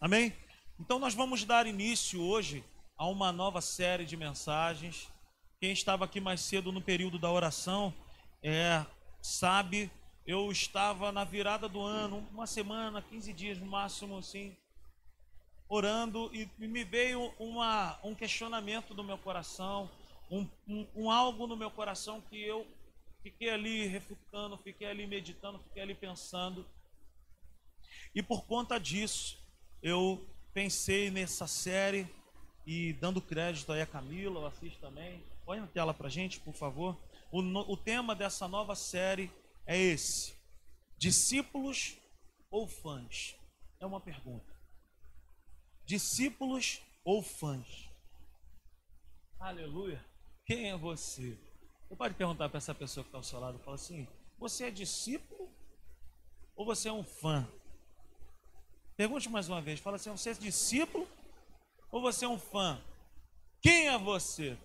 Amém? Então nós vamos dar início hoje a uma nova série de mensagens. Quem estava aqui mais cedo no período da oração é, sabe, eu estava na virada do ano, uma semana, 15 dias no máximo, assim, orando e me veio uma, um questionamento no meu coração, um, um, um algo no meu coração que eu fiquei ali refutando, fiquei ali meditando, fiquei ali pensando. E por conta disso, eu pensei nessa série e dando crédito aí a Camila, o Assis também. Põe na tela pra gente, por favor. O, o tema dessa nova série é esse: discípulos ou fãs? É uma pergunta. Discípulos ou fãs? Aleluia. Quem é você? Você pode perguntar para essa pessoa que está ao seu lado, fala assim: você é discípulo ou você é um fã? Pergunte mais uma vez, fala assim: você é discípulo ou você é um fã? Quem é você?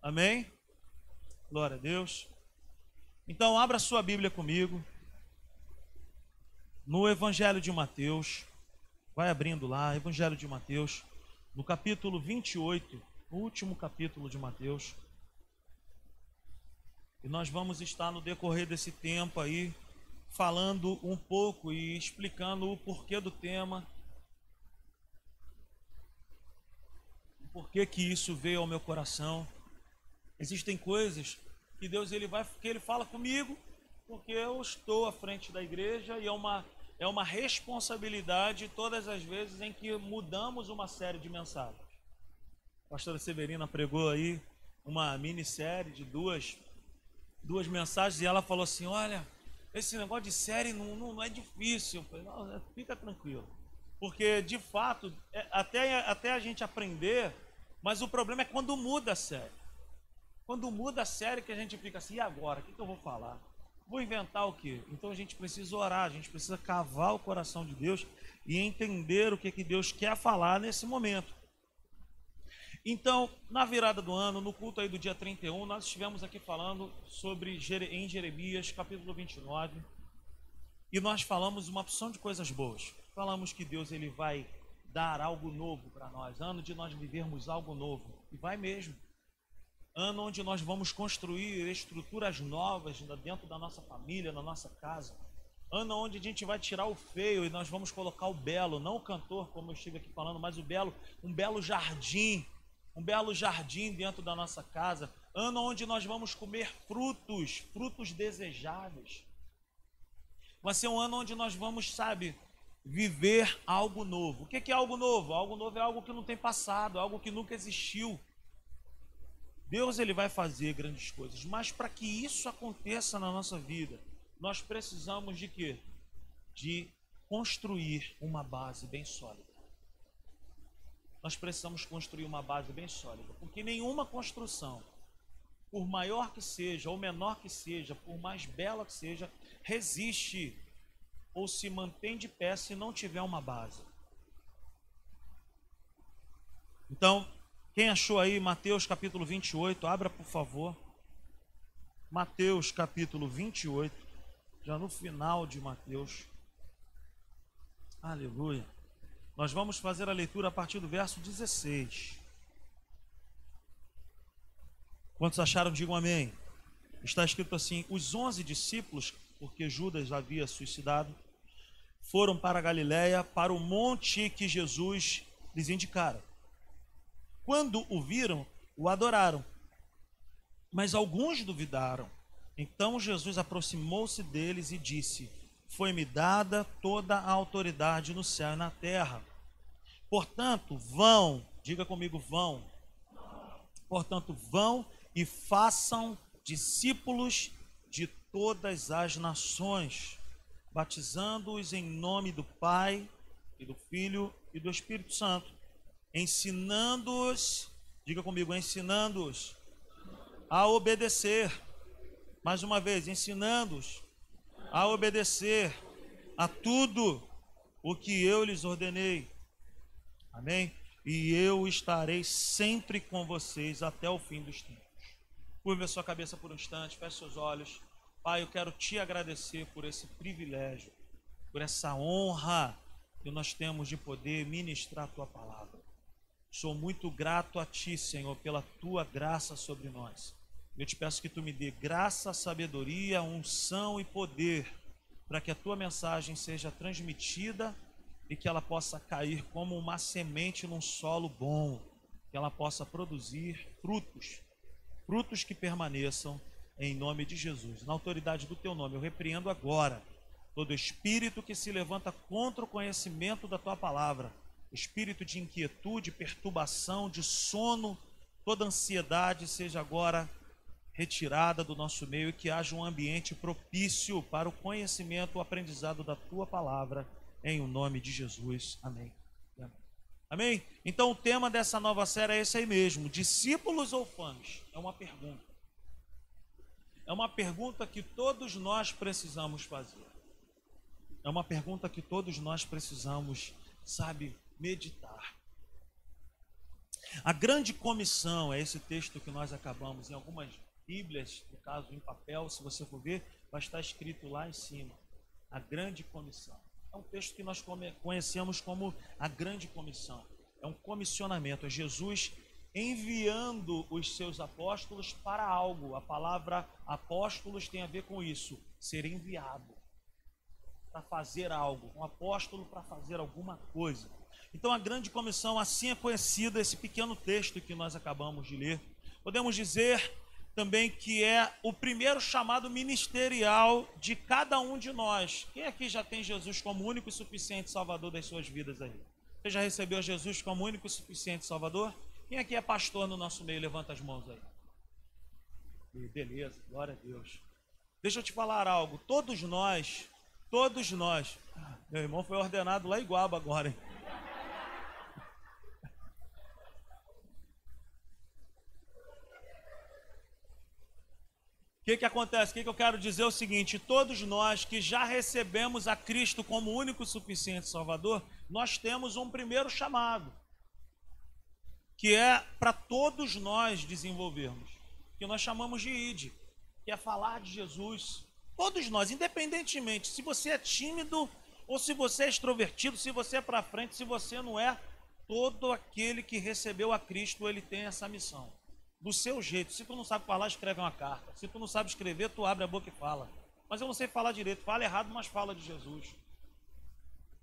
Amém? Glória a Deus. Então, abra sua Bíblia comigo. No Evangelho de Mateus. Vai abrindo lá, Evangelho de Mateus, no capítulo 28, o último capítulo de Mateus. E nós vamos estar no decorrer desse tempo aí falando um pouco e explicando o porquê do tema. O porquê que isso veio ao meu coração. Existem coisas que Deus ele vai que ele fala comigo, porque eu estou à frente da igreja e é uma é uma responsabilidade todas as vezes em que mudamos uma série de mensagens. A pastora Severina pregou aí uma minissérie de duas duas mensagens e ela falou assim: Olha, esse negócio de série não, não, não é difícil. Eu falei: Não, é, fica tranquilo. Porque de fato, é, até, até a gente aprender, mas o problema é quando muda a série. Quando muda a série que a gente fica assim: e agora? O que, que eu vou falar? Vou inventar o quê? Então a gente precisa orar, a gente precisa cavar o coração de Deus e entender o que, que Deus quer falar nesse momento. Então, na virada do ano, no culto aí do dia 31, nós estivemos aqui falando sobre em Jeremias, capítulo 29, e nós falamos uma opção de coisas boas. Falamos que Deus ele vai dar algo novo para nós, ano de nós vivermos algo novo, e vai mesmo. Ano onde nós vamos construir estruturas novas dentro da nossa família, na nossa casa. Ano onde a gente vai tirar o feio e nós vamos colocar o belo, não o cantor, como eu estive aqui falando, mas o belo, um belo jardim um belo jardim dentro da nossa casa, ano onde nós vamos comer frutos, frutos desejáveis. Vai ser um ano onde nós vamos, sabe, viver algo novo. O que é algo novo? Algo novo é algo que não tem passado, algo que nunca existiu. Deus ele vai fazer grandes coisas, mas para que isso aconteça na nossa vida, nós precisamos de quê? De construir uma base bem sólida nós precisamos construir uma base bem sólida, porque nenhuma construção, por maior que seja ou menor que seja, por mais bela que seja, resiste ou se mantém de pé se não tiver uma base. Então, quem achou aí Mateus capítulo 28, abra por favor. Mateus capítulo 28, já no final de Mateus. Aleluia. Nós vamos fazer a leitura a partir do verso 16. Quantos acharam, digam amém. Está escrito assim: Os onze discípulos, porque Judas havia suicidado, foram para a Galiléia, para o monte que Jesus lhes indicara. Quando o viram, o adoraram, mas alguns duvidaram. Então Jesus aproximou-se deles e disse: foi-me dada toda a autoridade no céu e na terra. Portanto, vão, diga comigo, vão. Portanto, vão e façam discípulos de todas as nações, batizando-os em nome do Pai e do Filho e do Espírito Santo, ensinando-os, diga comigo, ensinando-os a obedecer. Mais uma vez, ensinando-os a obedecer a tudo o que eu lhes ordenei. Amém? E eu estarei sempre com vocês até o fim dos tempos. Curva a sua cabeça por um instante, feche seus olhos. Pai, eu quero te agradecer por esse privilégio, por essa honra que nós temos de poder ministrar a tua palavra. Sou muito grato a ti, Senhor, pela tua graça sobre nós. Eu te peço que tu me dê graça, sabedoria, unção e poder para que a tua mensagem seja transmitida e que ela possa cair como uma semente num solo bom, que ela possa produzir frutos, frutos que permaneçam em nome de Jesus. Na autoridade do teu nome, eu repreendo agora todo espírito que se levanta contra o conhecimento da tua palavra, espírito de inquietude, perturbação, de sono, toda ansiedade seja agora retirada do nosso meio e que haja um ambiente propício para o conhecimento, o aprendizado da tua palavra, em o nome de Jesus. Amém. Amém? Então o tema dessa nova série é esse aí mesmo: discípulos ou fãs? É uma pergunta. É uma pergunta que todos nós precisamos fazer. É uma pergunta que todos nós precisamos, sabe, meditar. A grande comissão é esse texto que nós acabamos em algumas Bíblias, no caso em papel, se você for ver, vai estar escrito lá em cima: a grande comissão. É um texto que nós conhecemos como a grande comissão. É um comissionamento, é Jesus enviando os seus apóstolos para algo. A palavra apóstolos tem a ver com isso, ser enviado para fazer algo, um apóstolo para fazer alguma coisa. Então a grande comissão, assim é conhecida esse pequeno texto que nós acabamos de ler. Podemos dizer também que é o primeiro chamado ministerial de cada um de nós. Quem aqui já tem Jesus como único e suficiente Salvador das suas vidas aí? Você já recebeu Jesus como único e suficiente Salvador? Quem aqui é pastor no nosso meio? Levanta as mãos aí. Beleza, glória a Deus. Deixa eu te falar algo. Todos nós, todos nós. Meu irmão foi ordenado lá em Guaba agora, hein? O que, que acontece? O que, que eu quero dizer é o seguinte: todos nós que já recebemos a Cristo como único suficiente Salvador, nós temos um primeiro chamado, que é para todos nós desenvolvermos, que nós chamamos de ID, que é falar de Jesus. Todos nós, independentemente se você é tímido ou se você é extrovertido, se você é para frente, se você não é, todo aquele que recebeu a Cristo, ele tem essa missão do seu jeito. Se tu não sabe falar, escreve uma carta. Se tu não sabe escrever, tu abre a boca e fala. Mas eu não sei falar direito. Fala errado, mas fala de Jesus.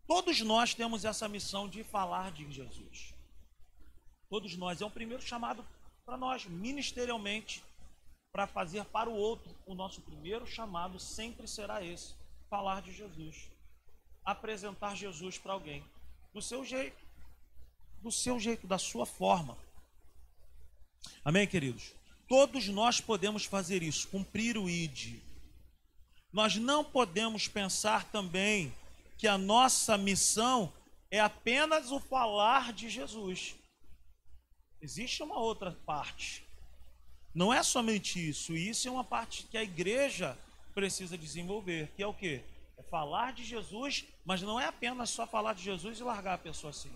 Todos nós temos essa missão de falar de Jesus. Todos nós. É um primeiro chamado para nós, ministerialmente, para fazer para o outro. O nosso primeiro chamado sempre será esse: falar de Jesus. Apresentar Jesus para alguém. Do seu jeito. Do seu jeito, da sua forma. Amém, queridos? Todos nós podemos fazer isso, cumprir o ID. Nós não podemos pensar também que a nossa missão é apenas o falar de Jesus. Existe uma outra parte. Não é somente isso. Isso é uma parte que a igreja precisa desenvolver, que é o quê? É falar de Jesus, mas não é apenas só falar de Jesus e largar a pessoa assim.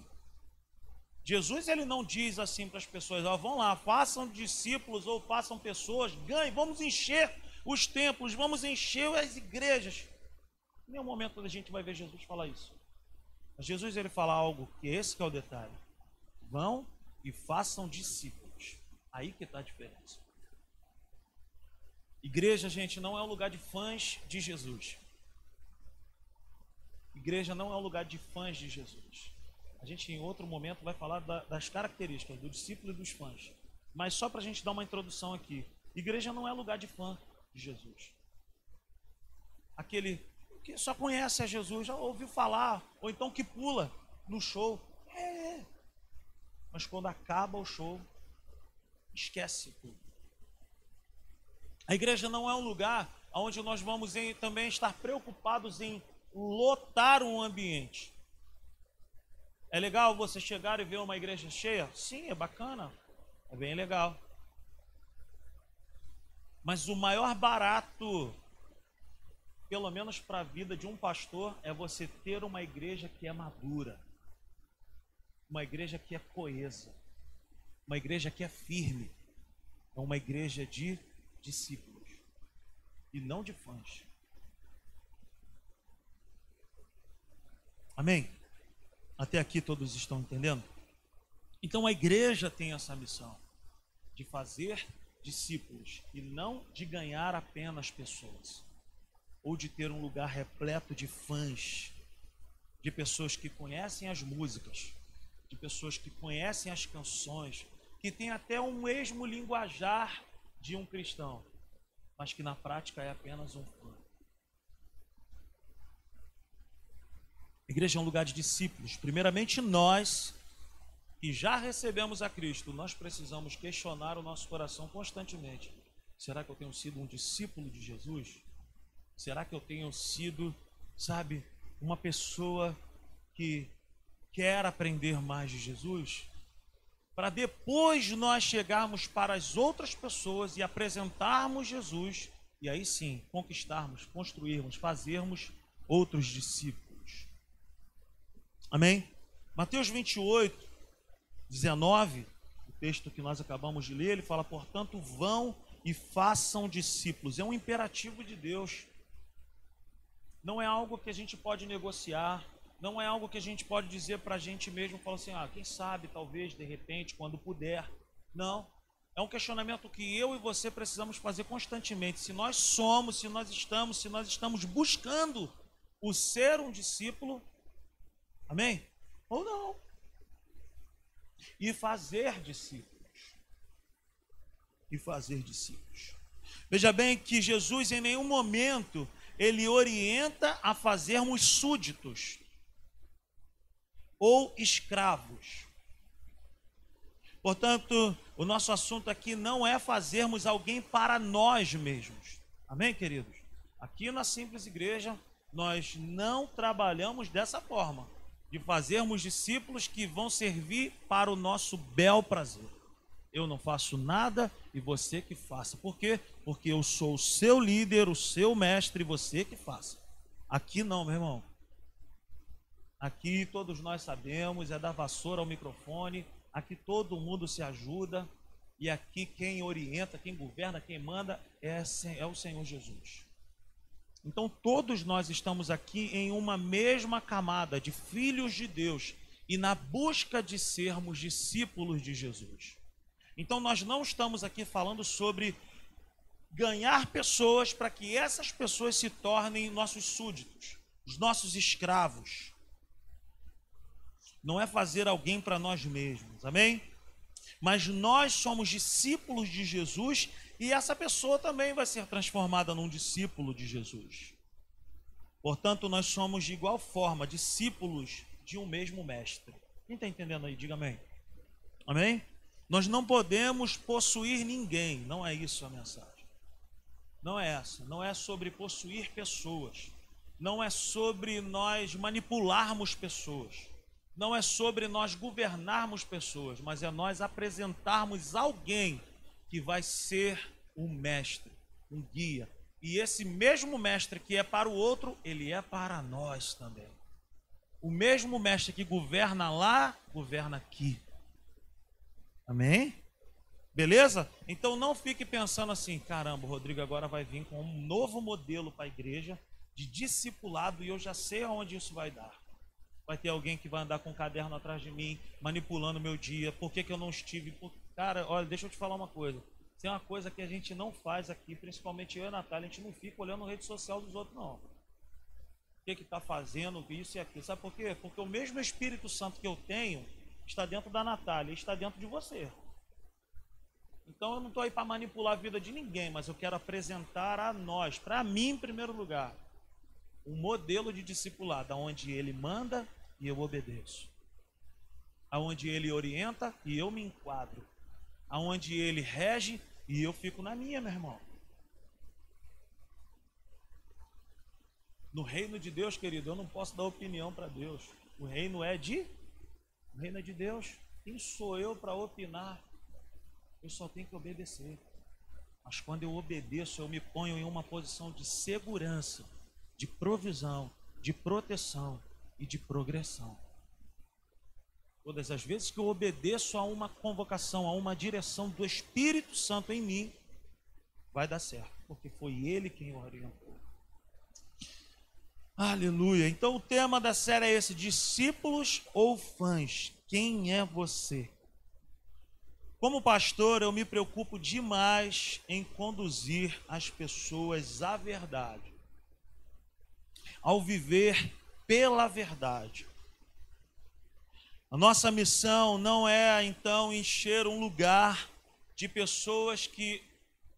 Jesus ele não diz assim para as pessoas, vão lá, façam discípulos ou façam pessoas, ganhem, vamos encher os templos, vamos encher as igrejas. Em nenhum momento a gente vai ver Jesus falar isso. Mas Jesus ele fala algo que esse que é o detalhe. Vão e façam discípulos. Aí que está a diferença. Igreja, gente, não é um lugar de fãs de Jesus. Igreja não é um lugar de fãs de Jesus. A gente, em outro momento, vai falar da, das características do discípulo e dos fãs. Mas só para a gente dar uma introdução aqui: igreja não é lugar de fã de Jesus. Aquele que só conhece a Jesus, já ouviu falar, ou então que pula no show. É. Mas quando acaba o show, esquece tudo. A igreja não é um lugar onde nós vamos em, também estar preocupados em lotar um ambiente. É legal você chegar e ver uma igreja cheia? Sim, é bacana. É bem legal. Mas o maior barato, pelo menos para a vida de um pastor, é você ter uma igreja que é madura. Uma igreja que é coesa. Uma igreja que é firme. É uma igreja de discípulos. E não de fãs. Amém? Até aqui todos estão entendendo? Então a igreja tem essa missão de fazer discípulos e não de ganhar apenas pessoas ou de ter um lugar repleto de fãs, de pessoas que conhecem as músicas, de pessoas que conhecem as canções, que têm até o mesmo linguajar de um cristão, mas que na prática é apenas um fã. A igreja é um lugar de discípulos. Primeiramente, nós que já recebemos a Cristo, nós precisamos questionar o nosso coração constantemente. Será que eu tenho sido um discípulo de Jesus? Será que eu tenho sido, sabe, uma pessoa que quer aprender mais de Jesus? Para depois nós chegarmos para as outras pessoas e apresentarmos Jesus, e aí sim conquistarmos, construirmos, fazermos outros discípulos. Amém? Mateus 28, 19, o texto que nós acabamos de ler, ele fala: portanto, vão e façam discípulos. É um imperativo de Deus. Não é algo que a gente pode negociar, não é algo que a gente pode dizer para a gente mesmo, falar assim, ah, quem sabe, talvez, de repente, quando puder. Não. É um questionamento que eu e você precisamos fazer constantemente. Se nós somos, se nós estamos, se nós estamos buscando o ser um discípulo, amém? Ou não e fazer discípulos. E fazer discípulos. Veja bem que Jesus em nenhum momento ele orienta a fazermos súditos ou escravos. Portanto, o nosso assunto aqui não é fazermos alguém para nós mesmos. Amém, queridos? Aqui na Simples Igreja, nós não trabalhamos dessa forma de fazermos discípulos que vão servir para o nosso bel prazer. Eu não faço nada e você que faça. Por quê? Porque eu sou o seu líder, o seu mestre você que faça. Aqui não, meu irmão. Aqui todos nós sabemos, é da vassoura ao microfone. Aqui todo mundo se ajuda. E aqui quem orienta, quem governa, quem manda é, é o Senhor Jesus. Então todos nós estamos aqui em uma mesma camada de filhos de Deus e na busca de sermos discípulos de Jesus. Então nós não estamos aqui falando sobre ganhar pessoas para que essas pessoas se tornem nossos súditos, os nossos escravos. Não é fazer alguém para nós mesmos, amém? Mas nós somos discípulos de Jesus e essa pessoa também vai ser transformada num discípulo de Jesus. Portanto, nós somos de igual forma discípulos de um mesmo mestre. Quem está entendendo aí? Diga amém. Amém? Nós não podemos possuir ninguém, não é isso a mensagem. Não é essa. Não é sobre possuir pessoas. Não é sobre nós manipularmos pessoas. Não é sobre nós governarmos pessoas, mas é nós apresentarmos alguém que vai ser um mestre, um guia. E esse mesmo mestre que é para o outro, ele é para nós também. O mesmo mestre que governa lá, governa aqui. Amém? Beleza? Então não fique pensando assim, caramba, o Rodrigo agora vai vir com um novo modelo para a igreja de discipulado e eu já sei aonde isso vai dar. Vai ter alguém que vai andar com um caderno atrás de mim, manipulando meu dia. Por que, que eu não estive? Por... Cara, olha, deixa eu te falar uma coisa. Tem uma coisa que a gente não faz aqui, principalmente eu e a Natália, a gente não fica olhando a rede social dos outros, não. O que está fazendo, isso e aquilo. Sabe por quê? Porque o mesmo Espírito Santo que eu tenho está dentro da Natália, está dentro de você. Então eu não estou aí para manipular a vida de ninguém, mas eu quero apresentar a nós, para mim em primeiro lugar, um modelo de discipulado, onde ele manda e eu obedeço. Aonde ele orienta e eu me enquadro. Aonde ele rege e eu fico na minha, meu irmão. No reino de Deus, querido, eu não posso dar opinião para Deus. O reino é de o reino é de Deus. Quem sou eu para opinar? Eu só tenho que obedecer. Mas quando eu obedeço, eu me ponho em uma posição de segurança, de provisão, de proteção e de progressão. Todas as vezes que eu obedeço a uma convocação, a uma direção do Espírito Santo em mim, vai dar certo, porque foi Ele quem orientou. Aleluia. Então o tema da série é esse: discípulos ou fãs? Quem é você? Como pastor, eu me preocupo demais em conduzir as pessoas à verdade, ao viver pela verdade. A nossa missão não é então encher um lugar de pessoas que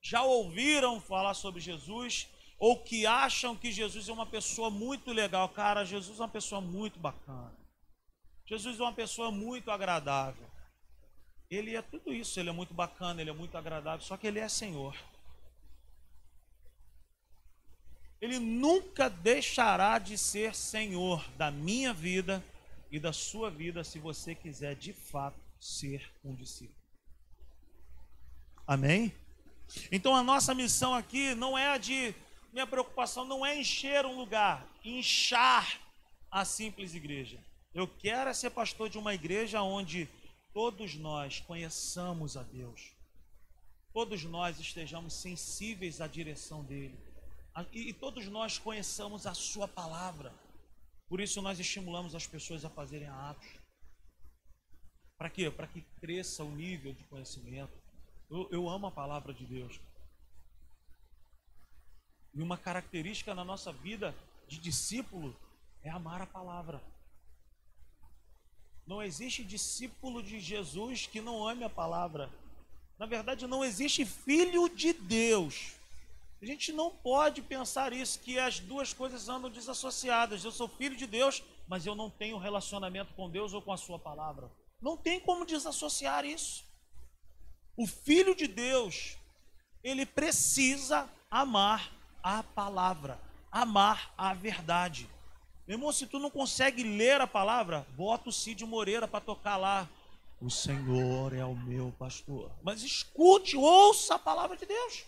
já ouviram falar sobre Jesus ou que acham que Jesus é uma pessoa muito legal. Cara, Jesus é uma pessoa muito bacana. Jesus é uma pessoa muito agradável. Ele é tudo isso, ele é muito bacana, ele é muito agradável, só que ele é Senhor. Ele nunca deixará de ser Senhor da minha vida e da sua vida se você quiser de fato ser um discípulo. Amém? Então a nossa missão aqui não é a de minha preocupação não é encher um lugar, inchar a simples igreja. Eu quero é ser pastor de uma igreja onde todos nós conheçamos a Deus, todos nós estejamos sensíveis à direção dEle, e, todos nós conheçamos a Sua palavra. Por isso nós estimulamos as pessoas a fazerem atos. Para quê? Para que cresça o nível de conhecimento. Eu, eu amo a palavra de Deus. E uma característica na nossa vida de discípulo é amar a palavra. Não existe discípulo de Jesus que não ame a palavra. Na verdade, não existe filho de Deus. A gente não pode pensar isso, que as duas coisas andam desassociadas. Eu sou filho de Deus, mas eu não tenho relacionamento com Deus ou com a Sua palavra. Não tem como desassociar isso. O filho de Deus, ele precisa amar a palavra, amar a verdade. Meu irmão, se tu não consegue ler a palavra, bota o Cid Moreira para tocar lá. O Senhor é o meu pastor. Mas escute, ouça a palavra de Deus.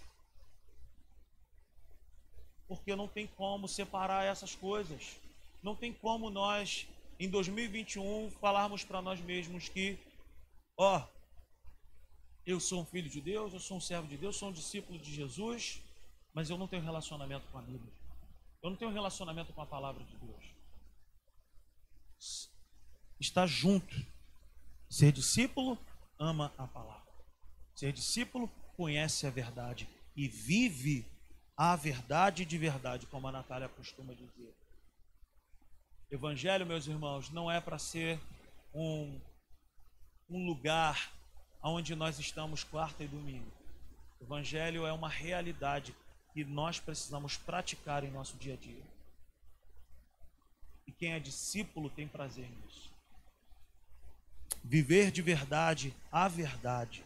Porque não tem como separar essas coisas. Não tem como nós, em 2021, falarmos para nós mesmos que, ó, eu sou um filho de Deus, eu sou um servo de Deus, sou um discípulo de Jesus, mas eu não tenho relacionamento com a Bíblia. Eu não tenho relacionamento com a palavra de Deus. Está junto. Ser discípulo ama a palavra. Ser discípulo conhece a verdade e vive a verdade de verdade, como a Natália costuma dizer. Evangelho, meus irmãos, não é para ser um, um lugar onde nós estamos quarta e domingo. Evangelho é uma realidade que nós precisamos praticar em nosso dia a dia. E quem é discípulo tem prazer nisso. Viver de verdade a verdade.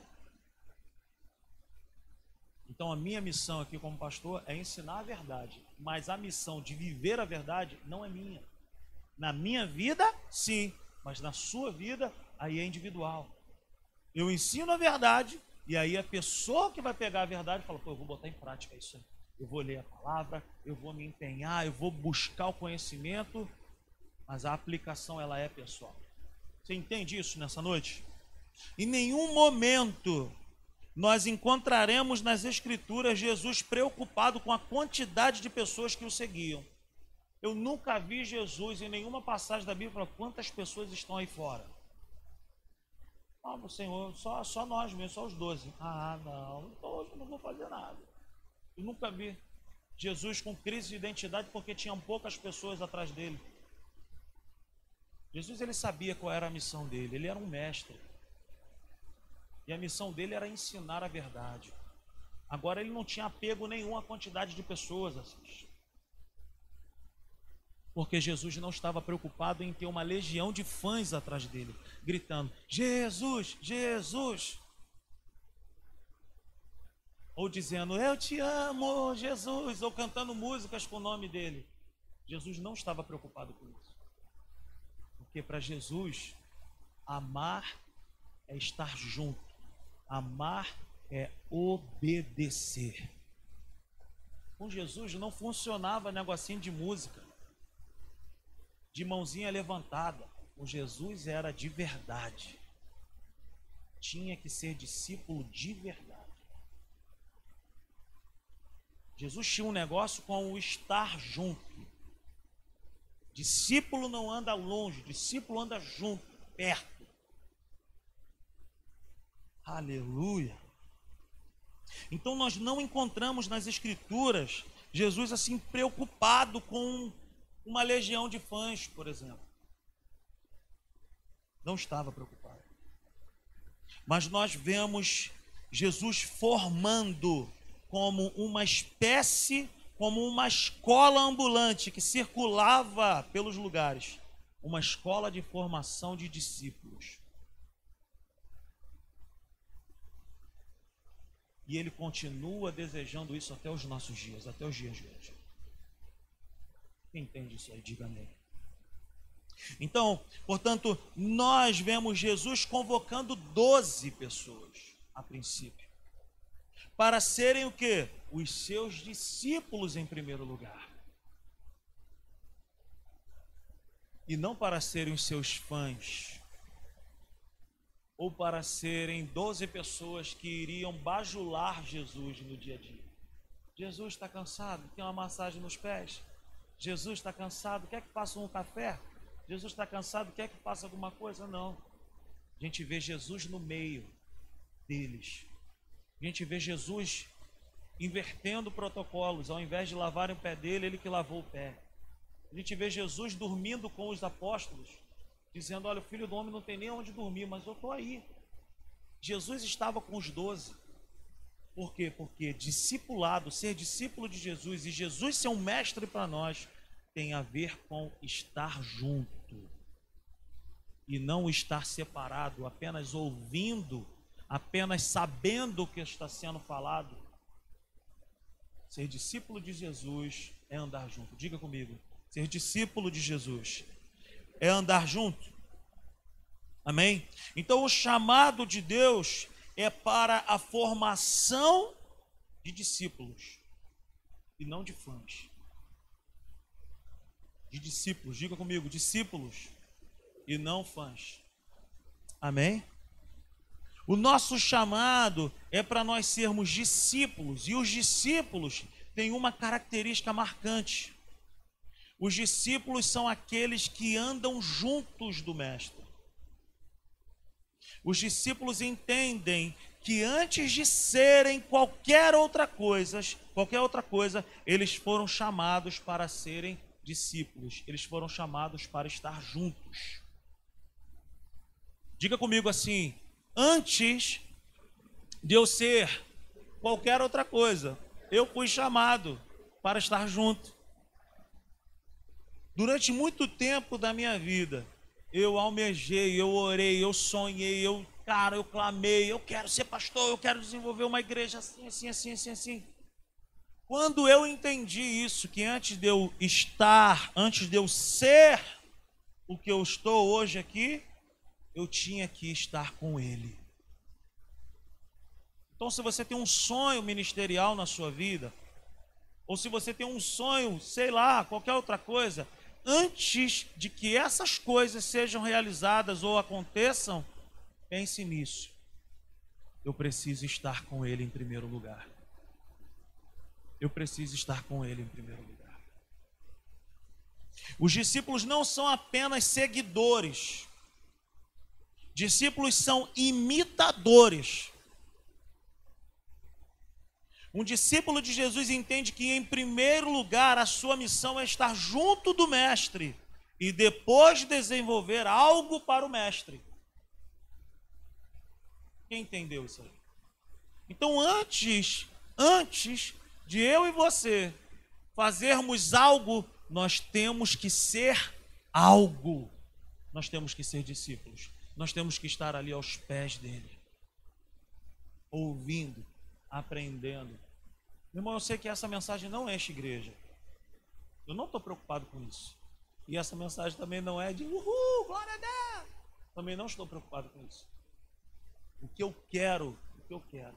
Então a minha missão aqui como pastor é ensinar a verdade, mas a missão de viver a verdade não é minha. Na minha vida, sim, mas na sua vida, aí é individual. Eu ensino a verdade e aí a pessoa que vai pegar a verdade fala: pô, eu vou botar em prática isso aí eu vou ler a palavra, eu vou me empenhar, eu vou buscar o conhecimento, mas a aplicação ela é pessoal. Você entende isso nessa noite? Em nenhum momento nós encontraremos nas Escrituras Jesus preocupado com a quantidade de pessoas que o seguiam. Eu nunca vi Jesus em nenhuma passagem da Bíblia quantas pessoas estão aí fora. Ah, Senhor, só, só nós mesmo, só os doze. Ah, não, então hoje eu não vou fazer nada. Eu nunca vi Jesus com crise de identidade porque tinham poucas pessoas atrás dele. Jesus ele sabia qual era a missão dele, ele era um mestre. E a missão dele era ensinar a verdade. Agora ele não tinha apego nenhum à quantidade de pessoas. Assim. Porque Jesus não estava preocupado em ter uma legião de fãs atrás dele, gritando: Jesus, Jesus ou dizendo eu te amo, Jesus, ou cantando músicas com o nome dele. Jesus não estava preocupado com isso. Porque para Jesus, amar é estar junto, amar é obedecer. Com Jesus não funcionava negocinho de música, de mãozinha levantada. Com Jesus era de verdade. Tinha que ser discípulo de verdade. Jesus tinha um negócio com o estar junto. Discípulo não anda longe, discípulo anda junto, perto. Aleluia. Então nós não encontramos nas escrituras Jesus assim preocupado com uma legião de fãs, por exemplo. Não estava preocupado. Mas nós vemos Jesus formando como uma espécie, como uma escola ambulante que circulava pelos lugares uma escola de formação de discípulos. E ele continua desejando isso até os nossos dias, até os dias de hoje. Quem entende isso aí, diga amém. Então, portanto, nós vemos Jesus convocando 12 pessoas, a princípio, para serem o que? Os seus discípulos em primeiro lugar. E não para serem os seus fãs, ou para serem 12 pessoas que iriam bajular Jesus no dia a dia. Jesus está cansado, tem uma massagem nos pés. Jesus está cansado, quer que faça um café? Jesus está cansado, quer que faça alguma coisa? Não. A gente vê Jesus no meio deles. A gente vê Jesus invertendo protocolos, ao invés de lavarem o pé dele, ele que lavou o pé. A gente vê Jesus dormindo com os apóstolos, dizendo: Olha, o filho do homem não tem nem onde dormir, mas eu estou aí. Jesus estava com os doze. Por quê? Porque discipulado, ser discípulo de Jesus e Jesus ser um mestre para nós, tem a ver com estar junto e não estar separado, apenas ouvindo, apenas sabendo o que está sendo falado. Ser discípulo de Jesus é andar junto. Diga comigo. Ser discípulo de Jesus é andar junto. Amém? Então, o chamado de Deus é para a formação de discípulos e não de fãs. De discípulos, diga comigo, discípulos e não fãs. Amém? O nosso chamado é para nós sermos discípulos, e os discípulos têm uma característica marcante. Os discípulos são aqueles que andam juntos do Mestre. Os discípulos entendem que antes de serem qualquer outra coisa, qualquer outra coisa, eles foram chamados para serem discípulos. Eles foram chamados para estar juntos. Diga comigo assim: antes de eu ser qualquer outra coisa, eu fui chamado para estar junto. Durante muito tempo da minha vida, eu almejei, eu orei, eu sonhei, eu, cara, eu clamei, eu quero ser pastor, eu quero desenvolver uma igreja assim, assim, assim, assim, assim. Quando eu entendi isso, que antes de eu estar, antes de eu ser o que eu estou hoje aqui, eu tinha que estar com Ele. Então, se você tem um sonho ministerial na sua vida, ou se você tem um sonho, sei lá, qualquer outra coisa, antes de que essas coisas sejam realizadas ou aconteçam, pense nisso. Eu preciso estar com Ele em primeiro lugar. Eu preciso estar com Ele em primeiro lugar. Os discípulos não são apenas seguidores, discípulos são imitadores. Um discípulo de Jesus entende que, em primeiro lugar, a sua missão é estar junto do Mestre e depois desenvolver algo para o Mestre. Quem entendeu isso aí? Então, antes, antes de eu e você fazermos algo, nós temos que ser algo. Nós temos que ser discípulos. Nós temos que estar ali aos pés dele, ouvindo, aprendendo. Irmão, eu sei que essa mensagem não enche igreja. Eu não estou preocupado com isso. E essa mensagem também não é de uhul, glória a Deus. Também não estou preocupado com isso. O que eu quero, o que eu quero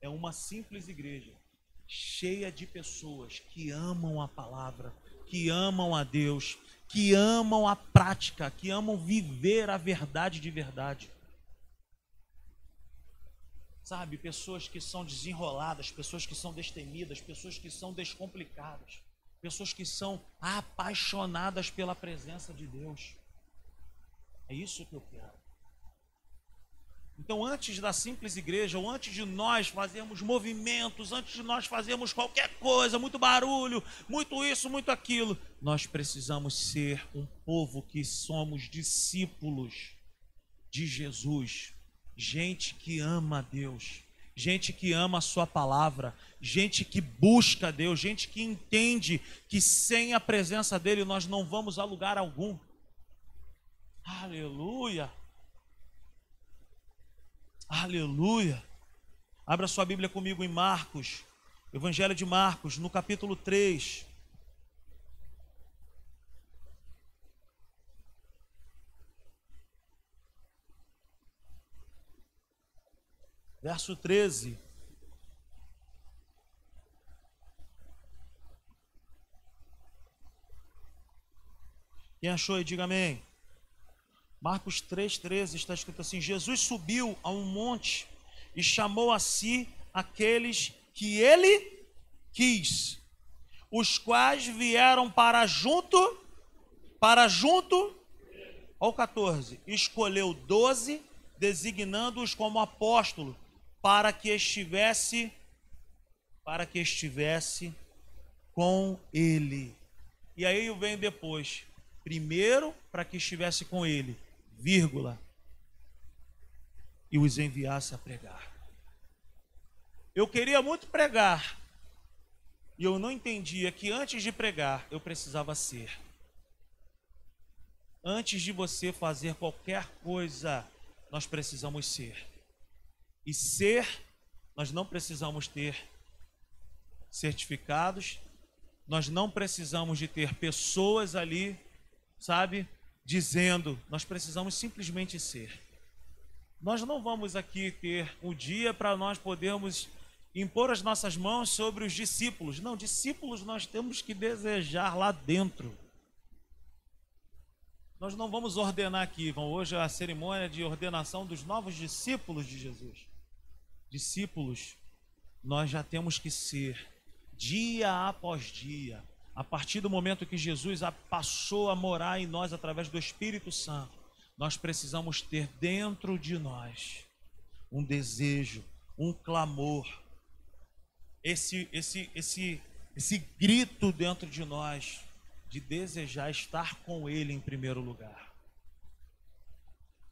é uma simples igreja cheia de pessoas que amam a palavra, que amam a Deus, que amam a prática, que amam viver a verdade de verdade. Sabe, pessoas que são desenroladas, pessoas que são destemidas, pessoas que são descomplicadas, pessoas que são apaixonadas pela presença de Deus. É isso que eu quero. Então, antes da simples igreja, ou antes de nós fazermos movimentos, antes de nós fazermos qualquer coisa, muito barulho, muito isso, muito aquilo, nós precisamos ser um povo que somos discípulos de Jesus, gente que ama a Deus, gente que ama a Sua palavra, gente que busca Deus, gente que entende que sem a presença dEle nós não vamos a lugar algum. Aleluia! Aleluia! Abra sua Bíblia comigo em Marcos, Evangelho de Marcos, no capítulo 3. Verso 13. Quem achou aí, diga amém. Marcos 3,13 está escrito assim: Jesus subiu a um monte e chamou a si aqueles que ele quis, os quais vieram para junto, para junto, ao 14, escolheu doze, designando-os como apóstolo, para que estivesse, para que estivesse com ele. E aí vem depois, primeiro para que estivesse com ele, vírgula, e os enviasse a pregar. Eu queria muito pregar, e eu não entendia que antes de pregar eu precisava ser. Antes de você fazer qualquer coisa, nós precisamos ser. E ser, nós não precisamos ter certificados, nós não precisamos de ter pessoas ali, sabe, dizendo, nós precisamos simplesmente ser. Nós não vamos aqui ter um dia para nós podermos impor as nossas mãos sobre os discípulos. Não, discípulos nós temos que desejar lá dentro. Nós não vamos ordenar aqui, vão hoje a cerimônia de ordenação dos novos discípulos de Jesus. Discípulos, nós já temos que ser dia após dia a partir do momento que Jesus passou a morar em nós através do Espírito Santo, nós precisamos ter dentro de nós um desejo, um clamor, esse, esse, esse, esse grito dentro de nós de desejar estar com Ele em primeiro lugar.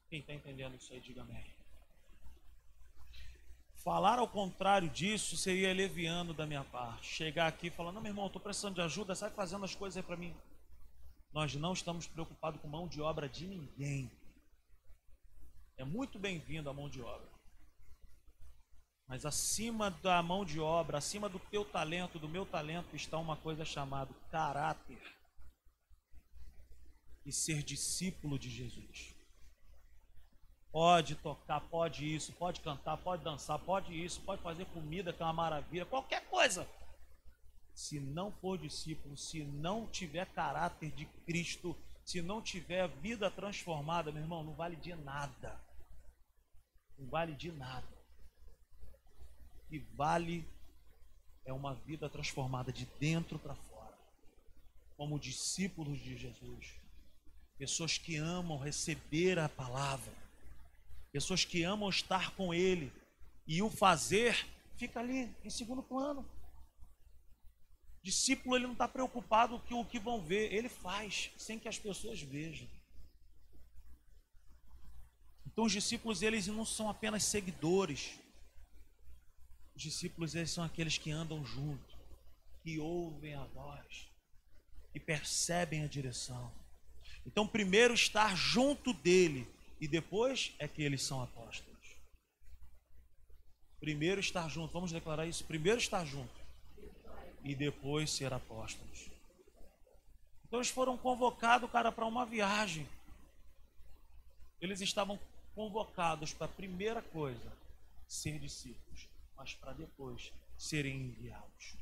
Quem está entendendo isso aí, diga amém. Falar ao contrário disso seria leviano da minha parte. Chegar aqui e falar: Não, meu irmão, estou precisando de ajuda, sai fazendo as coisas aí para mim. Nós não estamos preocupados com mão de obra de ninguém. É muito bem-vindo a mão de obra. Mas acima da mão de obra, acima do teu talento, do meu talento, está uma coisa chamada caráter e ser discípulo de Jesus. Pode tocar, pode isso, pode cantar, pode dançar, pode isso, pode fazer comida, que é uma maravilha, qualquer coisa. Se não for discípulo, se não tiver caráter de Cristo, se não tiver vida transformada, meu irmão, não vale de nada. Não vale de nada. O que vale é uma vida transformada de dentro para fora. Como discípulos de Jesus. Pessoas que amam receber a palavra pessoas que amam estar com Ele, e o fazer fica ali em segundo plano. Discípulo, ele não está preocupado com o que vão ver, ele faz sem que as pessoas vejam. Então, os discípulos, eles não são apenas seguidores. Os discípulos, eles são aqueles que andam junto, que ouvem a voz, que percebem a direção. Então, primeiro estar junto dele e depois é que eles são apóstolos. Primeiro estar junto, vamos declarar isso. Primeiro estar junto e depois ser apóstolos. Então eles foram convocados, cara, para uma viagem. Eles estavam convocados para a primeira coisa, ser discípulos, mas para depois serem enviados.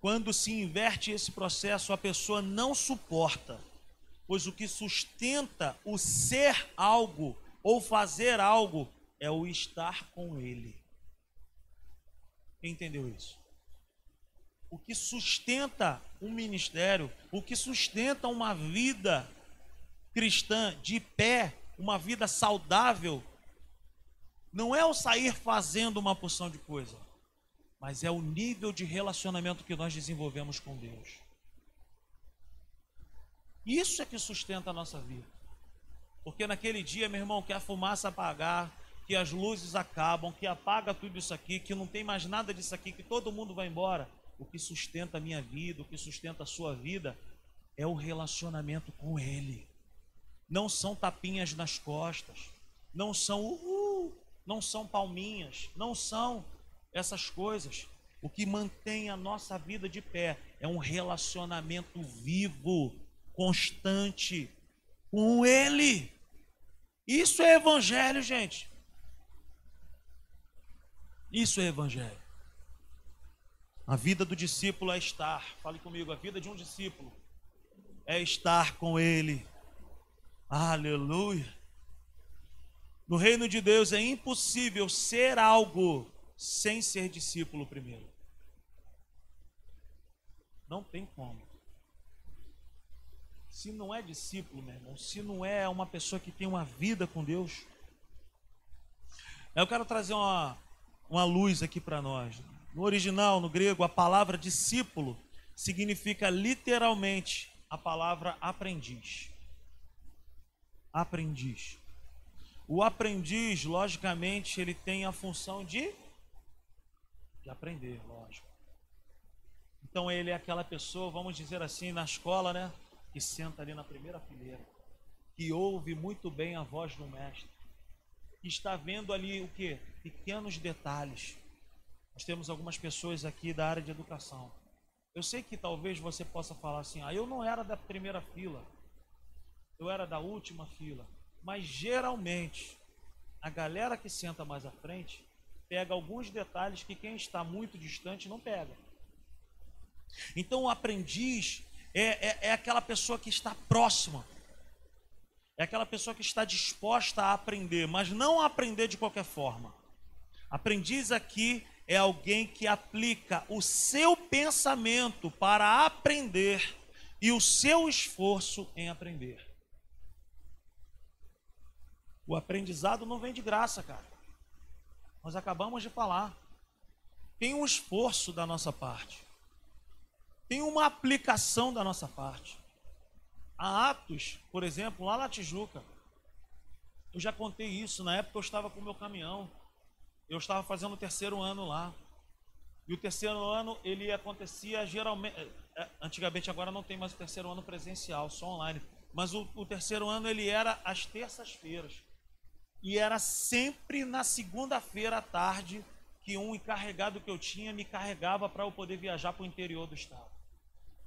Quando se inverte esse processo, a pessoa não suporta pois o que sustenta o ser algo ou fazer algo é o estar com Ele. Quem entendeu isso? o que sustenta um ministério, o que sustenta uma vida cristã de pé, uma vida saudável, não é o sair fazendo uma porção de coisa, mas é o nível de relacionamento que nós desenvolvemos com Deus. Isso é que sustenta a nossa vida. Porque naquele dia, meu irmão, que a fumaça apagar, que as luzes acabam, que apaga tudo isso aqui, que não tem mais nada disso aqui, que todo mundo vai embora o que sustenta a minha vida, o que sustenta a sua vida, é o relacionamento com Ele. Não são tapinhas nas costas, não são uhul, não são palminhas, não são essas coisas. O que mantém a nossa vida de pé é um relacionamento vivo, constante com Ele. Isso é evangelho, gente. Isso é evangelho. A vida do discípulo é estar, fale comigo, a vida de um discípulo é estar com Ele. Aleluia. No reino de Deus é impossível ser algo sem ser discípulo primeiro. Não tem como. Se não é discípulo, meu irmão, se não é uma pessoa que tem uma vida com Deus, eu quero trazer uma, uma luz aqui para nós. No original, no grego, a palavra discípulo significa literalmente a palavra aprendiz. Aprendiz. O aprendiz, logicamente, ele tem a função de, de aprender, lógico. Então ele é aquela pessoa, vamos dizer assim, na escola, né? Que senta ali na primeira fileira, que ouve muito bem a voz do mestre, que está vendo ali o que? Pequenos detalhes nós temos algumas pessoas aqui da área de educação. Eu sei que talvez você possa falar assim: ah, eu não era da primeira fila, eu era da última fila. Mas geralmente, a galera que senta mais à frente pega alguns detalhes que quem está muito distante não pega. Então, o aprendiz é, é, é aquela pessoa que está próxima, é aquela pessoa que está disposta a aprender, mas não a aprender de qualquer forma. Aprendiz aqui é alguém que aplica o seu pensamento para aprender e o seu esforço em aprender. O aprendizado não vem de graça, cara. Nós acabamos de falar. Tem um esforço da nossa parte. Tem uma aplicação da nossa parte. Há Atos, por exemplo, lá na Tijuca. Eu já contei isso na época eu estava com o meu caminhão eu estava fazendo o terceiro ano lá. E o terceiro ano ele acontecia geralmente. Eh, eh, antigamente agora não tem mais o terceiro ano presencial, só online. Mas o, o terceiro ano ele era às terças-feiras. E era sempre na segunda-feira à tarde que um encarregado que eu tinha me carregava para eu poder viajar para o interior do estado.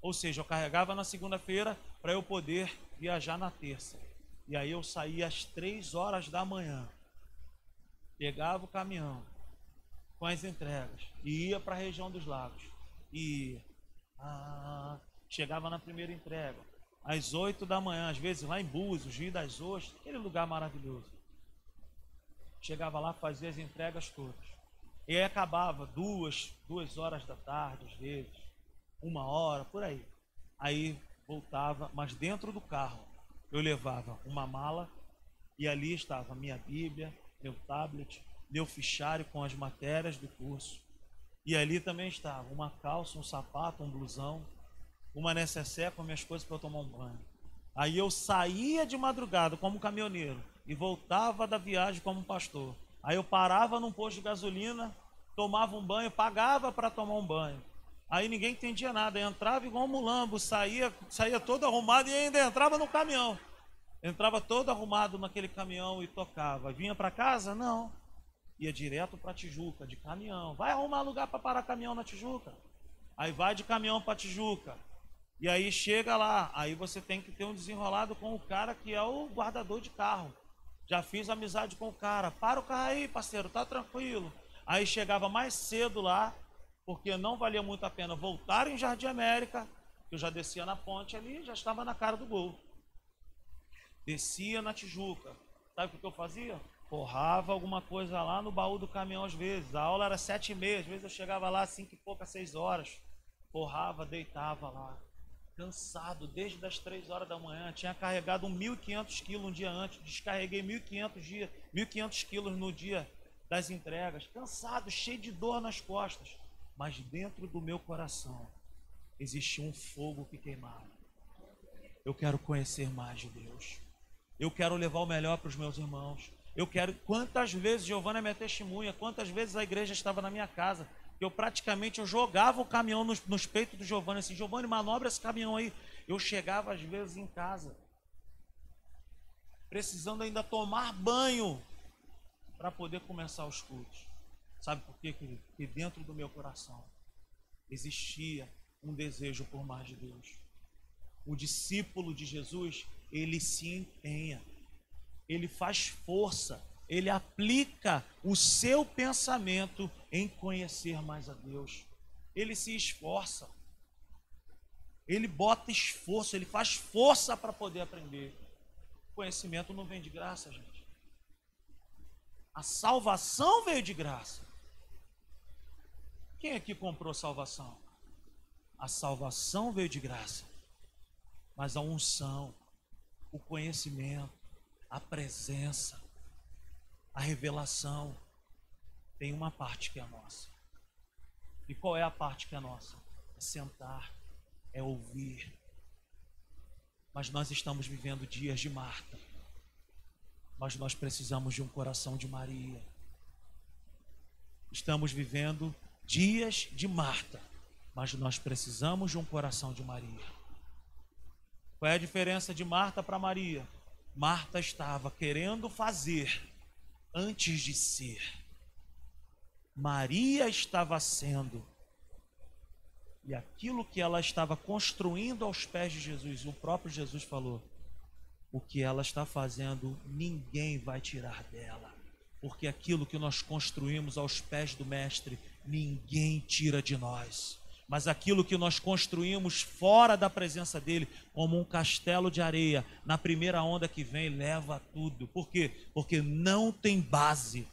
Ou seja, eu carregava na segunda-feira para eu poder viajar na terça. E aí eu saía às três horas da manhã pegava o caminhão com as entregas e ia para a região dos lagos. E ah, chegava na primeira entrega, às 8 da manhã, às vezes lá em Búzios, Rio das Ostras, aquele lugar maravilhoso. Chegava lá, fazia as entregas todas. E aí acabava duas, duas horas da tarde, às vezes, uma hora, por aí. Aí voltava, mas dentro do carro eu levava uma mala e ali estava minha Bíblia, meu tablet, meu fichário com as matérias do curso. E ali também estava uma calça, um sapato, um blusão, uma necessaire com minhas coisas para tomar um banho. Aí eu saía de madrugada como caminhoneiro e voltava da viagem como pastor. Aí eu parava num posto de gasolina, tomava um banho, pagava para tomar um banho. Aí ninguém entendia nada, entrava igual um mulambo, saía, saía todo arrumado e ainda entrava no caminhão. Entrava todo arrumado naquele caminhão e tocava. Vinha para casa? Não. Ia direto para Tijuca, de caminhão. Vai arrumar lugar para parar caminhão na Tijuca. Aí vai de caminhão para Tijuca. E aí chega lá. Aí você tem que ter um desenrolado com o cara que é o guardador de carro. Já fiz amizade com o cara. Para o carro aí, parceiro, tá tranquilo. Aí chegava mais cedo lá, porque não valia muito a pena voltar em Jardim América, que eu já descia na ponte ali, já estava na cara do gol. Descia na Tijuca. Sabe o que eu fazia? Forrava alguma coisa lá no baú do caminhão às vezes. A aula era sete e meia, às vezes eu chegava lá cinco e poucas, seis horas. forrava, deitava lá, cansado desde as três horas da manhã. Tinha carregado 1.500 quilos um dia antes, descarreguei 1.500 dia, 1.500 quilos no dia das entregas, cansado, cheio de dor nas costas, mas dentro do meu coração existia um fogo que queimava. Eu quero conhecer mais de Deus. Eu quero levar o melhor para os meus irmãos. Eu quero. Quantas vezes, Giovana é minha testemunha, quantas vezes a igreja estava na minha casa, eu praticamente eu jogava o caminhão nos, nos peitos do Giovanni, assim, Giovanni, manobra esse caminhão aí. Eu chegava às vezes em casa, precisando ainda tomar banho para poder começar os cultos. Sabe por quê, querido? Porque dentro do meu coração existia um desejo por mais de Deus. O discípulo de Jesus, ele se empenha, ele faz força, ele aplica o seu pensamento em conhecer mais a Deus. Ele se esforça. Ele bota esforço, ele faz força para poder aprender. conhecimento não vem de graça, gente. A salvação veio de graça. Quem aqui comprou salvação? A salvação veio de graça. Mas a unção, o conhecimento, a presença, a revelação tem uma parte que é nossa. E qual é a parte que é nossa? É sentar, é ouvir. Mas nós estamos vivendo dias de Marta. Mas nós precisamos de um coração de Maria. Estamos vivendo dias de Marta, mas nós precisamos de um coração de Maria. Qual é a diferença de Marta para Maria? Marta estava querendo fazer antes de ser. Maria estava sendo. E aquilo que ela estava construindo aos pés de Jesus, o próprio Jesus falou: o que ela está fazendo, ninguém vai tirar dela. Porque aquilo que nós construímos aos pés do Mestre, ninguém tira de nós mas aquilo que nós construímos fora da presença dele, como um castelo de areia, na primeira onda que vem, leva tudo. Por quê? Porque não tem base.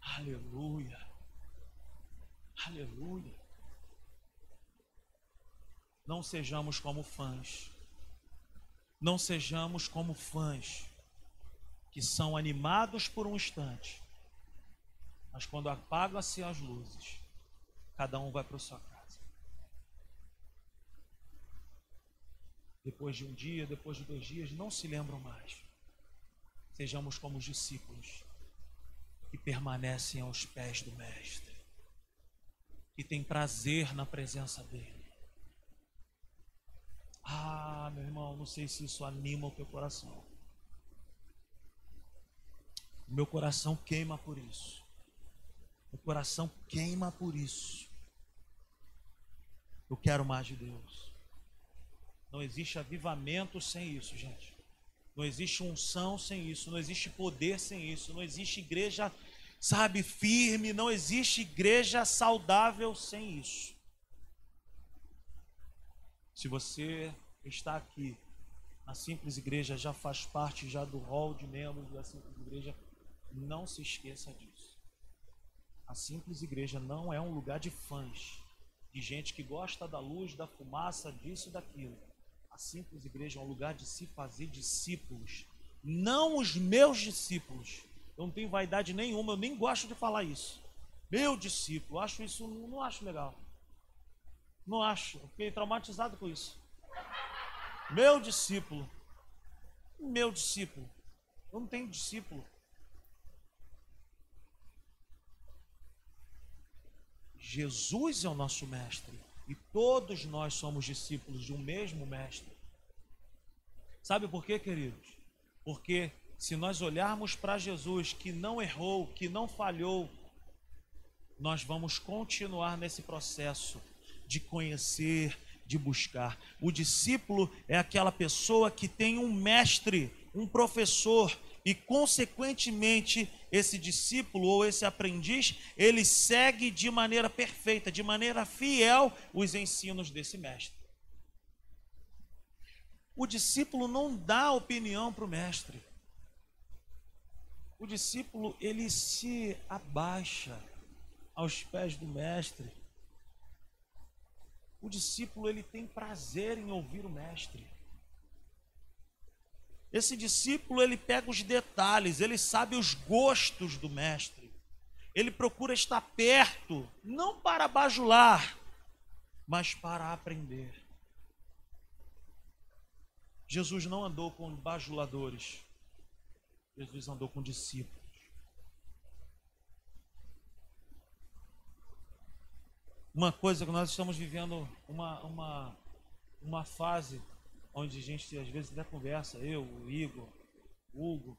Aleluia. Aleluia. Não sejamos como fãs. Não sejamos como fãs que são animados por um instante, mas quando apagam-se as luzes, Cada um vai para sua casa. Depois de um dia, depois de dois dias, não se lembram mais. Sejamos como os discípulos que permanecem aos pés do Mestre, que têm prazer na presença dEle. Ah, meu irmão, não sei se isso anima o teu coração. Meu coração queima por isso. O coração queima por isso. Eu quero mais de Deus. Não existe avivamento sem isso, gente. Não existe unção sem isso. Não existe poder sem isso. Não existe igreja, sabe, firme. Não existe igreja saudável sem isso. Se você está aqui na simples igreja, já faz parte já do hall de membros da simples igreja, não se esqueça disso. A simples igreja não é um lugar de fãs de gente que gosta da luz, da fumaça, disso daquilo. A simples igreja é um lugar de se fazer discípulos, não os meus discípulos. Eu não tenho vaidade nenhuma, eu nem gosto de falar isso. Meu discípulo, acho isso, não acho legal. Não acho, fiquei traumatizado com isso. Meu discípulo, meu discípulo, eu não tenho discípulo. Jesus é o nosso mestre e todos nós somos discípulos de um mesmo mestre. Sabe por quê, queridos? Porque se nós olharmos para Jesus que não errou, que não falhou, nós vamos continuar nesse processo de conhecer, de buscar. O discípulo é aquela pessoa que tem um mestre, um professor, e consequentemente esse discípulo ou esse aprendiz, ele segue de maneira perfeita, de maneira fiel os ensinos desse mestre. O discípulo não dá opinião para o mestre. O discípulo ele se abaixa aos pés do mestre O discípulo ele tem prazer em ouvir o mestre. Esse discípulo ele pega os detalhes, ele sabe os gostos do mestre. Ele procura estar perto, não para bajular, mas para aprender. Jesus não andou com bajuladores. Jesus andou com discípulos. Uma coisa que nós estamos vivendo uma, uma, uma fase onde a gente às vezes até conversa, eu, o Igor, o Hugo,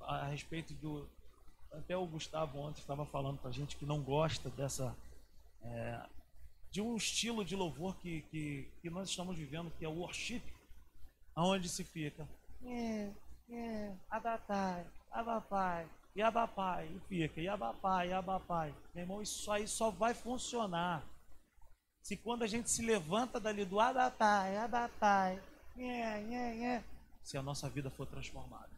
a, respeito do. Até o Gustavo ontem estava falando para a gente que não gosta dessa. É, de um estilo de louvor que, que, que, nós estamos vivendo, que é o worship, aonde se fica. É, é, abapai, abapai, e abapai, e fica, e abapai, e abapai. Meu irmão, isso aí só vai funcionar se quando a gente se levanta dali do abapai, abapai, nhé, nhé, nhé, se a nossa vida for transformada.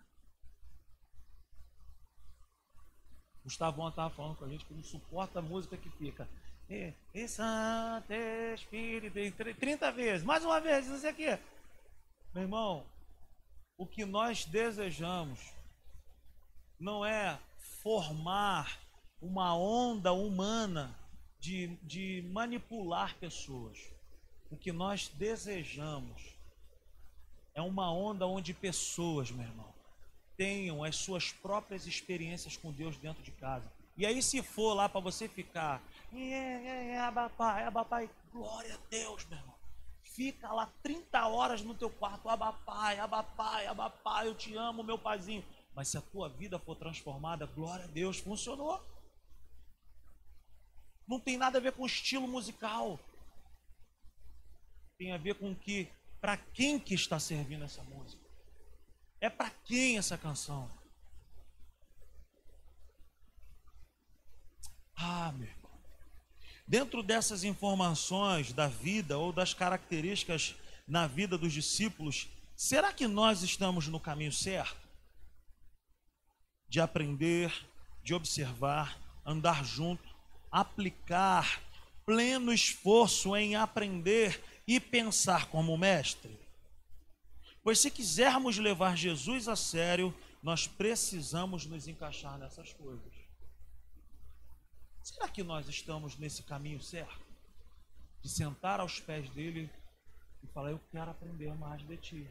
Gustavo estava falando com a gente que não suporta a música que fica. E, e Santo Espírito, 30 vezes, mais uma vez, isso aqui. Meu irmão, o que nós desejamos não é formar uma onda humana de, de manipular pessoas. O que nós desejamos é uma onda onde pessoas, meu irmão, tenham as suas próprias experiências com Deus dentro de casa. E aí, se for lá para você ficar, é, abapai, abapai, glória a Deus, meu irmão. Fica lá 30 horas no teu quarto, abapai, abapai, abapai, eu te amo, meu paizinho. Mas se a tua vida for transformada, glória a Deus, funcionou. Não tem nada a ver com estilo musical. Tem a ver com que para quem que está servindo essa música? É para quem essa canção? Ah, meu irmão. Dentro dessas informações da vida ou das características na vida dos discípulos, será que nós estamos no caminho certo? De aprender, de observar, andar junto, aplicar pleno esforço em aprender e pensar como mestre? Pois se quisermos levar Jesus a sério, nós precisamos nos encaixar nessas coisas. Será que nós estamos nesse caminho certo? De sentar aos pés dele e falar: Eu quero aprender mais de ti.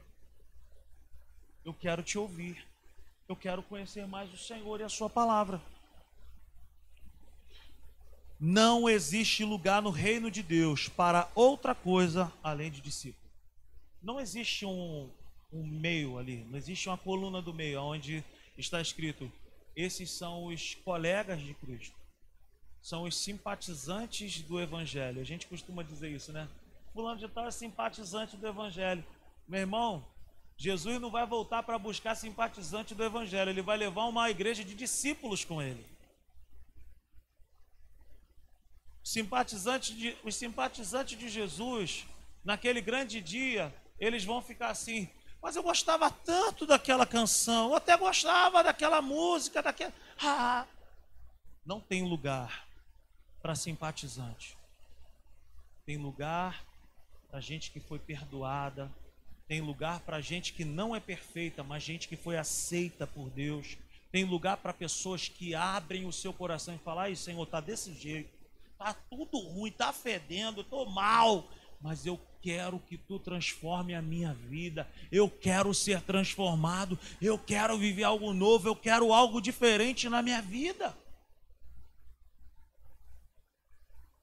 Eu quero te ouvir. Eu quero conhecer mais o Senhor e a Sua palavra. Não existe lugar no reino de Deus para outra coisa além de discípulo. Não existe um, um meio ali, não existe uma coluna do meio onde está escrito: esses são os colegas de Cristo, são os simpatizantes do Evangelho. A gente costuma dizer isso, né? Fulano de tal é simpatizante do Evangelho. Meu irmão, Jesus não vai voltar para buscar simpatizante do Evangelho, ele vai levar uma igreja de discípulos com ele. Simpatizantes de, os simpatizantes de Jesus, naquele grande dia, eles vão ficar assim. Mas eu gostava tanto daquela canção, eu até gostava daquela música, daquela. Ah, não tem lugar para simpatizante. Tem lugar para gente que foi perdoada. Tem lugar para gente que não é perfeita, mas gente que foi aceita por Deus. Tem lugar para pessoas que abrem o seu coração e falam: Ai, Senhor, está desse jeito Tá tudo ruim, tá fedendo, tô mal, mas eu quero que tu transforme a minha vida. Eu quero ser transformado, eu quero viver algo novo, eu quero algo diferente na minha vida.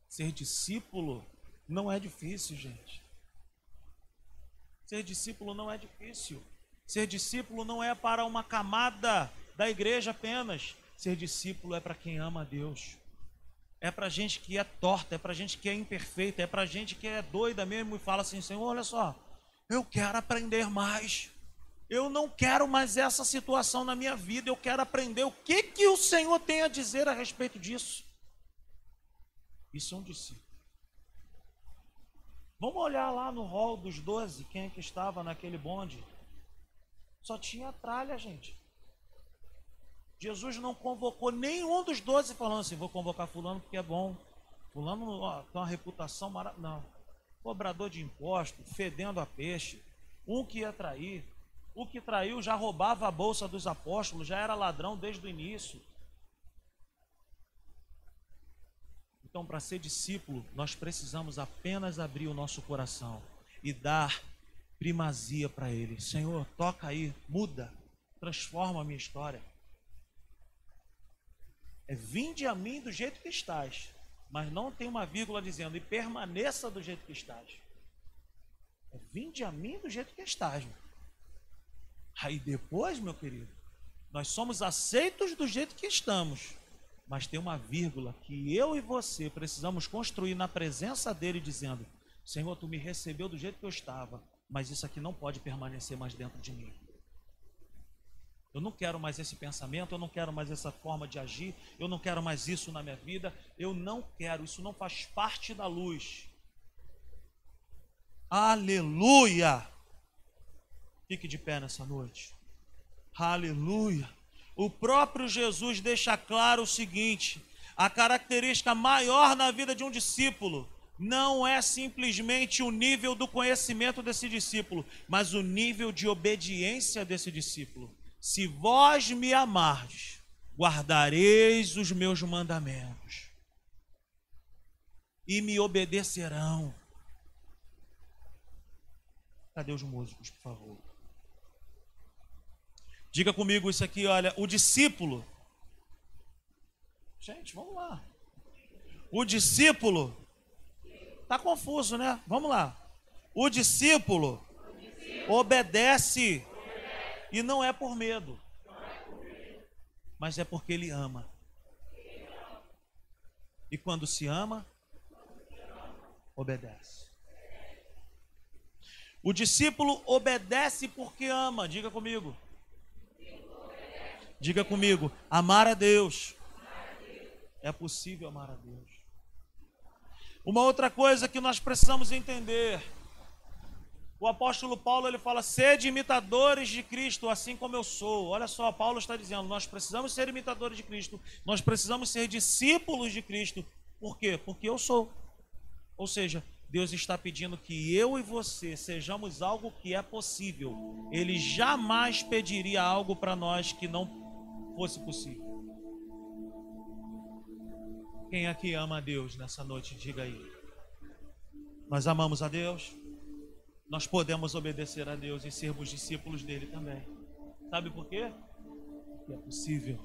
Ser discípulo não é difícil, gente. Ser discípulo não é difícil. Ser discípulo não é para uma camada da igreja apenas. Ser discípulo é para quem ama a Deus é para gente que é torta, é para gente que é imperfeita, é para gente que é doida mesmo e fala assim: Senhor, olha só, eu quero aprender mais. Eu não quero mais essa situação na minha vida, eu quero aprender o que, que o Senhor tem a dizer a respeito disso. Isso é um discípulo. Vamos olhar lá no hall dos doze, quem é que estava naquele bonde? Só tinha tralha, gente. Jesus não convocou nenhum dos doze falando assim, vou convocar fulano porque é bom. Fulano ó, tem uma reputação maravilhosa. Não. cobrador de imposto, fedendo a peixe, um que ia trair, o que traiu já roubava a bolsa dos apóstolos, já era ladrão desde o início. Então, para ser discípulo, nós precisamos apenas abrir o nosso coração e dar primazia para Ele. Senhor, toca aí, muda, transforma a minha história. É vinde a mim do jeito que estás, mas não tem uma vírgula dizendo e permaneça do jeito que estás. É vinde a mim do jeito que estás. Aí depois, meu querido, nós somos aceitos do jeito que estamos. Mas tem uma vírgula que eu e você precisamos construir na presença dele, dizendo: Senhor, tu me recebeu do jeito que eu estava, mas isso aqui não pode permanecer mais dentro de mim. Eu não quero mais esse pensamento, eu não quero mais essa forma de agir, eu não quero mais isso na minha vida, eu não quero, isso não faz parte da luz. Aleluia! Fique de pé nessa noite. Aleluia! O próprio Jesus deixa claro o seguinte: a característica maior na vida de um discípulo não é simplesmente o nível do conhecimento desse discípulo, mas o nível de obediência desse discípulo. Se vós me amardes, guardareis os meus mandamentos e me obedecerão. Cadê os músicos, por favor? Diga comigo isso aqui, olha, o discípulo. Gente, vamos lá. O discípulo Tá confuso, né? Vamos lá. O discípulo, obedece, e não é por medo, mas é porque ele ama. E quando se ama, obedece. O discípulo obedece porque ama. Diga comigo. Diga comigo, amar a Deus. É possível amar a Deus. Uma outra coisa que nós precisamos entender. O apóstolo Paulo ele fala: sede imitadores de Cristo, assim como eu sou. Olha só, Paulo está dizendo: nós precisamos ser imitadores de Cristo, nós precisamos ser discípulos de Cristo. Por quê? Porque eu sou. Ou seja, Deus está pedindo que eu e você sejamos algo que é possível. Ele jamais pediria algo para nós que não fosse possível. Quem aqui ama a Deus nessa noite, diga aí. Nós amamos a Deus, nós podemos obedecer a Deus e sermos discípulos dele também. Sabe por quê? Porque é possível.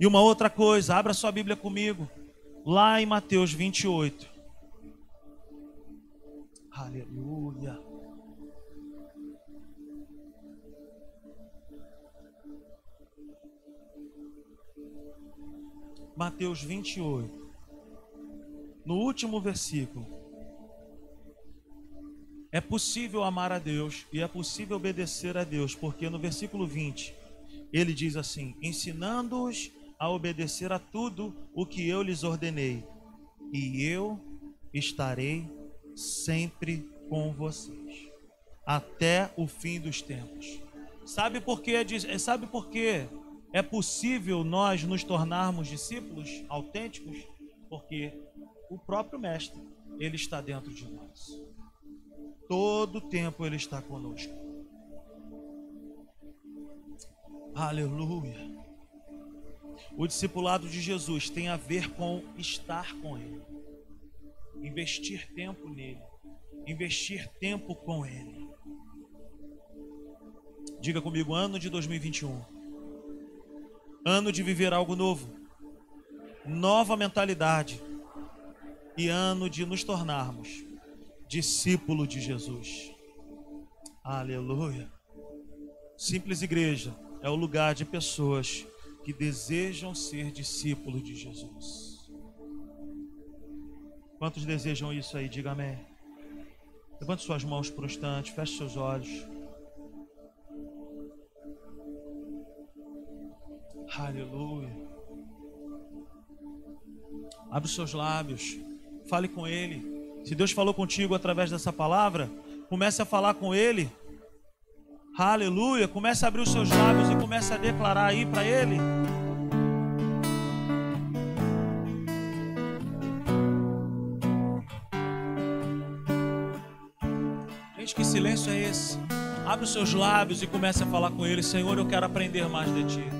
E uma outra coisa, abra sua Bíblia comigo, lá em Mateus 28. Aleluia. Mateus 28, no último versículo. É possível amar a Deus e é possível obedecer a Deus, porque no versículo 20 ele diz assim: ensinando-os a obedecer a tudo o que eu lhes ordenei, e eu estarei sempre com vocês até o fim dos tempos. Sabe por quê? Sabe por quê? É possível nós nos tornarmos discípulos autênticos porque o próprio Mestre, ele está dentro de nós. Todo tempo ele está conosco. Aleluia. O discipulado de Jesus tem a ver com estar com Ele, investir tempo nele, investir tempo com Ele. Diga comigo, ano de 2021 ano de viver algo novo, nova mentalidade e ano de nos tornarmos discípulo de Jesus. Aleluia. Simples igreja é o lugar de pessoas que desejam ser discípulos de Jesus. Quantos desejam isso aí? Diga amém. Levante suas mãos por um instante, feche seus olhos. Aleluia. Abre seus lábios. Fale com Ele. Se Deus falou contigo através dessa palavra, comece a falar com Ele. Aleluia. Comece a abrir os seus lábios e comece a declarar aí para Ele. Gente, que silêncio é esse? Abre os seus lábios e comece a falar com Ele. Senhor, eu quero aprender mais de Ti.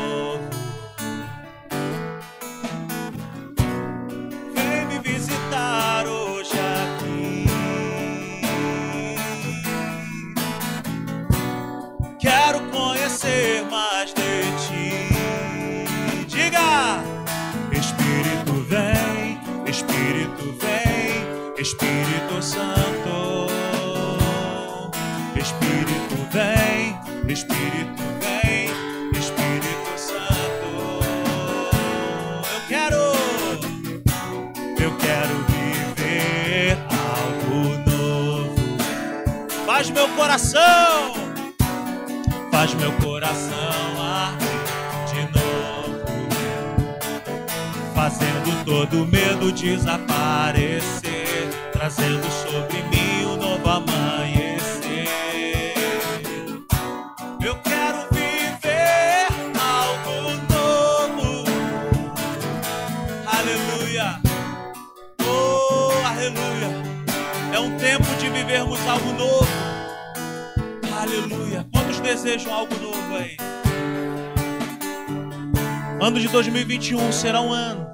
Meu coração, faz meu coração arder de novo, fazendo todo medo desaparecer, trazendo sobre mim desejam algo novo aí? Ano de 2021 será um ano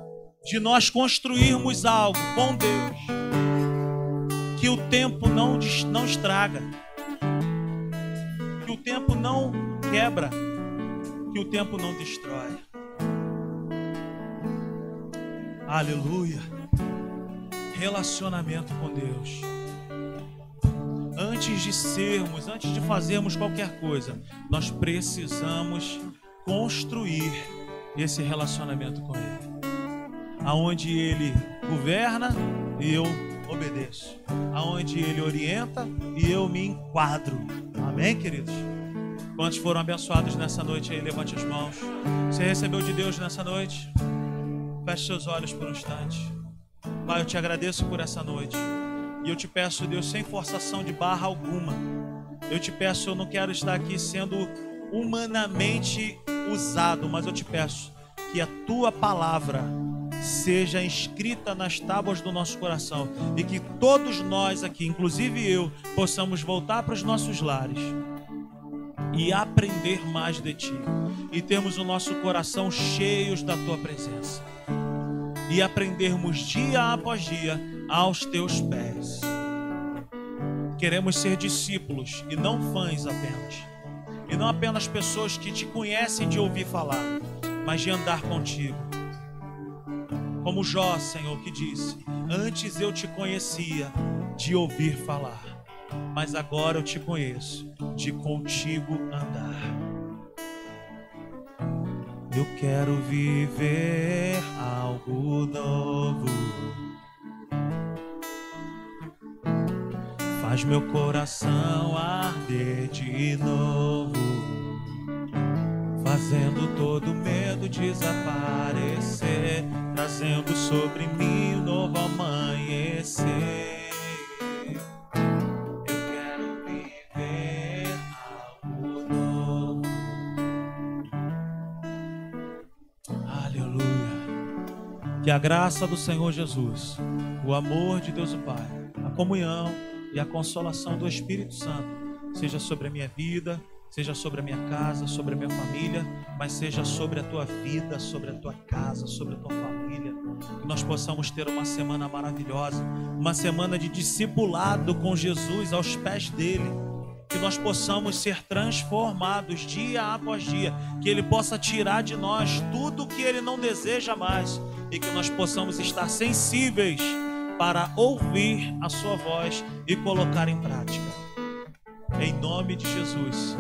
de nós construirmos algo com Deus que o tempo não, não estraga, que o tempo não quebra, que o tempo não destrói. Aleluia. Relacionamento com Deus. Antes de sermos, antes de fazermos qualquer coisa, nós precisamos construir esse relacionamento com Ele. Aonde Ele governa e eu obedeço. Aonde Ele orienta e eu me enquadro. Amém, queridos? Quantos foram abençoados nessa noite aí? Levante as mãos. Você recebeu de Deus nessa noite? Feche seus olhos por um instante. Pai, eu te agradeço por essa noite. E eu te peço, Deus, sem forçação de barra alguma. Eu te peço, eu não quero estar aqui sendo humanamente usado, mas eu te peço que a tua palavra seja inscrita nas tábuas do nosso coração e que todos nós aqui, inclusive eu, possamos voltar para os nossos lares e aprender mais de ti e termos o nosso coração cheios da tua presença e aprendermos dia após dia aos teus pés. Queremos ser discípulos e não fãs apenas. E não apenas pessoas que te conhecem de ouvir falar, mas de andar contigo. Como Jó, Senhor, que disse: Antes eu te conhecia de ouvir falar, mas agora eu te conheço de contigo andar. Eu quero viver algo novo. Faz meu coração arder de novo, fazendo todo medo desaparecer, trazendo sobre mim um novo amanhecer. Que a graça do Senhor Jesus, o amor de Deus o Pai, a comunhão e a consolação do Espírito Santo seja sobre a minha vida, seja sobre a minha casa, sobre a minha família, mas seja sobre a tua vida, sobre a tua casa, sobre a tua família. Que nós possamos ter uma semana maravilhosa, uma semana de discipulado com Jesus aos pés dele que nós possamos ser transformados dia após dia, que Ele possa tirar de nós tudo que Ele não deseja mais e que nós possamos estar sensíveis para ouvir a Sua voz e colocar em prática. Em nome de Jesus,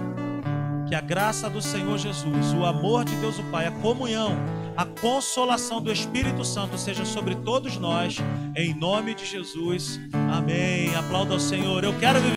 que a graça do Senhor Jesus, o amor de Deus o Pai, a comunhão, a consolação do Espírito Santo seja sobre todos nós, em nome de Jesus. Amém. Aplauda ao Senhor. Eu quero viver.